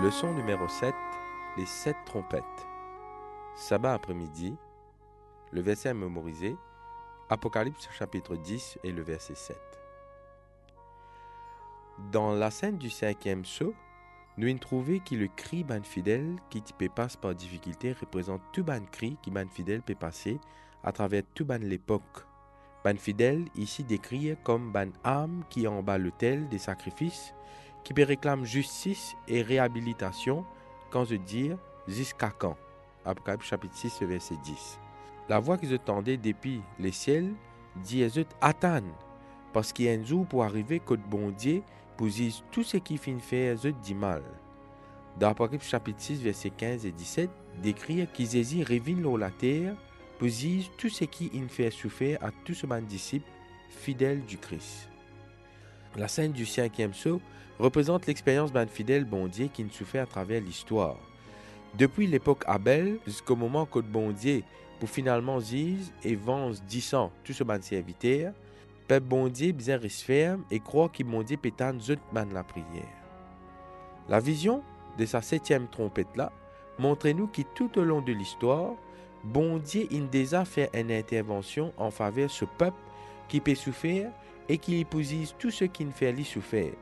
Leçon numéro 7. Les sept trompettes. Sabbat après-midi. Le verset à mémoriser. Apocalypse chapitre 10 et le verset 7. Dans la scène du cinquième saut, nous avons trouvé que le cri ban fidèle qui peut passer par difficulté représente tout ban cri qui ban fidèle peut passer à travers tout ban l'époque. Ban fidèle ici décrit comme ban âme qui est en bas l'autel des sacrifices qui peut réclamer justice et réhabilitation quand je dis jusqu'à quand? Apocalypse chapitre 6 verset 10. La voix qu'ils entendaient depuis les ciels dit attend parce qu'il y a un jour pour arriver que bon Dieu tout ce qui finit faire dit mal. Dans Apocalypse chapitre 6 verset 15 et 17 décrit qu'Isésie révèle la terre pour dire tout ce qui fait souffrir à tous ses disciples fidèles du Christ. La scène du cinquième saut représente l'expérience d'un fidèle bondier qui nous souffert à travers l'histoire. Depuis l'époque Abel jusqu'au moment que bondier pour finalement zise et vence disant tout ce ban serviteur, peuple bondier bien ferme et croit qu'il bondier pétane zut man la prière. La vision de sa septième trompette là montre-nous que tout au long de l'histoire, bondier in déjà fait une intervention en faveur de ce peuple qui peut souffrir et qui épousise tout ce qui ne fait lui souffrir.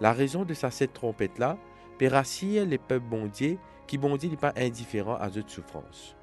La raison de sa cette trompette-là, rassir les peuples bondiers qui bondier n'est pas indifférent à cette souffrance.